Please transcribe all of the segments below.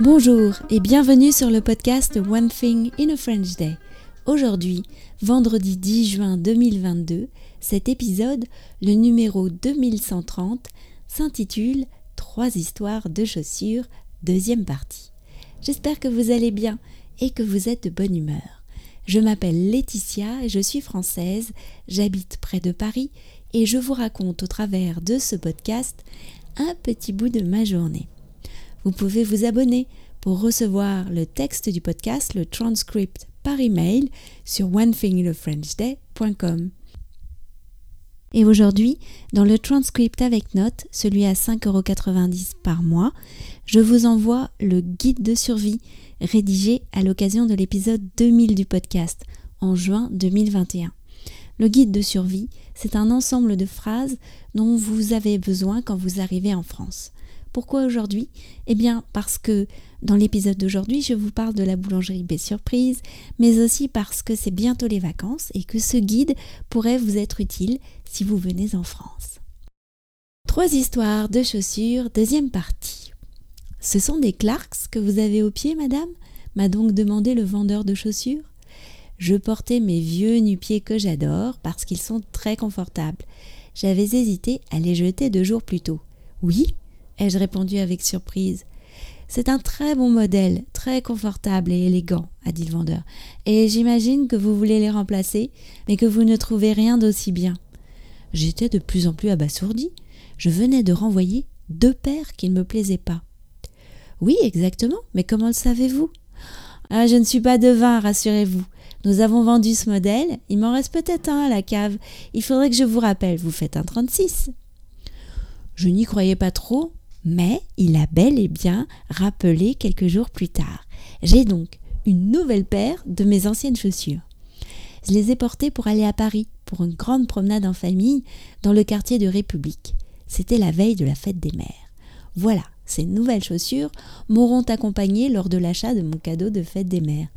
Bonjour et bienvenue sur le podcast One Thing in a French Day. Aujourd'hui, vendredi 10 juin 2022, cet épisode, le numéro 2130, s'intitule Trois histoires de chaussures, deuxième partie. J'espère que vous allez bien et que vous êtes de bonne humeur. Je m'appelle Laetitia et je suis française, j'habite près de Paris et je vous raconte au travers de ce podcast un petit bout de ma journée. Vous pouvez vous abonner pour recevoir le texte du podcast, le transcript par email sur onethinginafrenchday.com. Et aujourd'hui, dans le transcript avec notes, celui à 5,90€ par mois, je vous envoie le guide de survie rédigé à l'occasion de l'épisode 2000 du podcast en juin 2021. Le guide de survie, c'est un ensemble de phrases dont vous avez besoin quand vous arrivez en France. Pourquoi aujourd'hui? Eh bien parce que dans l'épisode d'aujourd'hui, je vous parle de la boulangerie B Surprise, mais aussi parce que c'est bientôt les vacances et que ce guide pourrait vous être utile si vous venez en France. Trois histoires de chaussures, deuxième partie. Ce sont des Clarks que vous avez aux pieds, madame? M'a donc demandé le vendeur de chaussures? Je portais mes vieux nu-pieds que j'adore parce qu'ils sont très confortables. J'avais hésité à les jeter deux jours plus tôt. Oui, ai-je répondu avec surprise. C'est un très bon modèle, très confortable et élégant, a dit le vendeur. Et j'imagine que vous voulez les remplacer, mais que vous ne trouvez rien d'aussi bien. J'étais de plus en plus abasourdi. Je venais de renvoyer deux paires qui ne me plaisaient pas. Oui, exactement, mais comment le savez-vous? Ah, je ne suis pas devin, rassurez-vous. Nous avons vendu ce modèle, il m'en reste peut-être un à la cave. Il faudrait que je vous rappelle, vous faites un 36. Je n'y croyais pas trop, mais il a bel et bien rappelé quelques jours plus tard. J'ai donc une nouvelle paire de mes anciennes chaussures. Je les ai portées pour aller à Paris, pour une grande promenade en famille, dans le quartier de République. C'était la veille de la fête des mères. Voilà, ces nouvelles chaussures m'auront accompagné lors de l'achat de mon cadeau de fête des mères.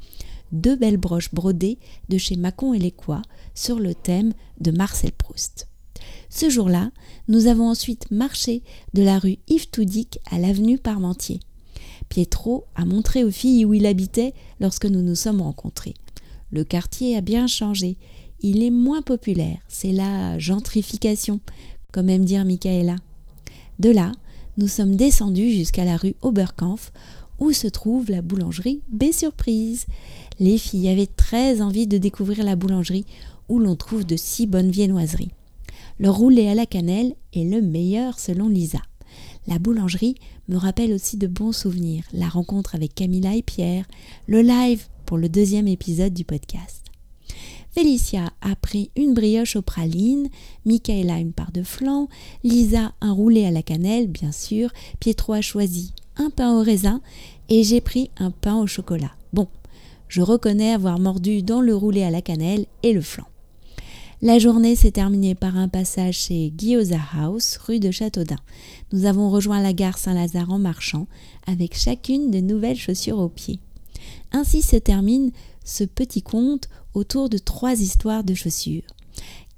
Deux belles broches brodées de chez Macon et Lécois sur le thème de Marcel Proust. Ce jour-là, nous avons ensuite marché de la rue Yves Toudic à l'avenue Parmentier. Pietro a montré aux filles où il habitait lorsque nous nous sommes rencontrés. Le quartier a bien changé. Il est moins populaire. C'est la gentrification, comme aime dire Michaela. De là, nous sommes descendus jusqu'à la rue Oberkampf, où se trouve la boulangerie B Surprise. Les filles avaient très envie de découvrir la boulangerie où l'on trouve de si bonnes viennoiseries. Le roulé à la cannelle est le meilleur selon Lisa. La boulangerie me rappelle aussi de bons souvenirs, la rencontre avec Camilla et Pierre, le live pour le deuxième épisode du podcast. Félicia a pris une brioche aux pralines, Michaela une part de flan, Lisa un roulé à la cannelle, bien sûr, Pietro a choisi un pain au raisin et j'ai pris un pain au chocolat. Bon, je reconnais avoir mordu dans le roulé à la cannelle et le flan. La journée s'est terminée par un passage chez Guillauza House, rue de Châteaudun. Nous avons rejoint la gare Saint-Lazare en marchant, avec chacune de nouvelles chaussures aux pieds. Ainsi se termine ce petit conte autour de trois histoires de chaussures.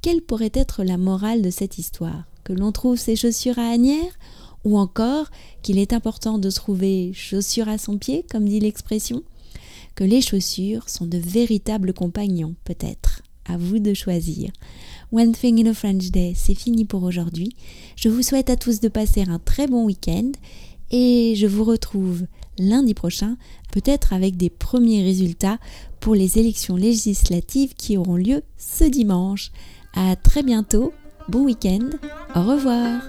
Quelle pourrait être la morale de cette histoire? Que l'on trouve ses chaussures à Agnières Ou encore qu'il est important de trouver chaussures à son pied, comme dit l'expression? Que les chaussures sont de véritables compagnons, peut-être à vous de choisir. One Thing in a French Day, c'est fini pour aujourd'hui. Je vous souhaite à tous de passer un très bon week-end et je vous retrouve lundi prochain, peut-être avec des premiers résultats pour les élections législatives qui auront lieu ce dimanche. À très bientôt, bon week-end, au revoir.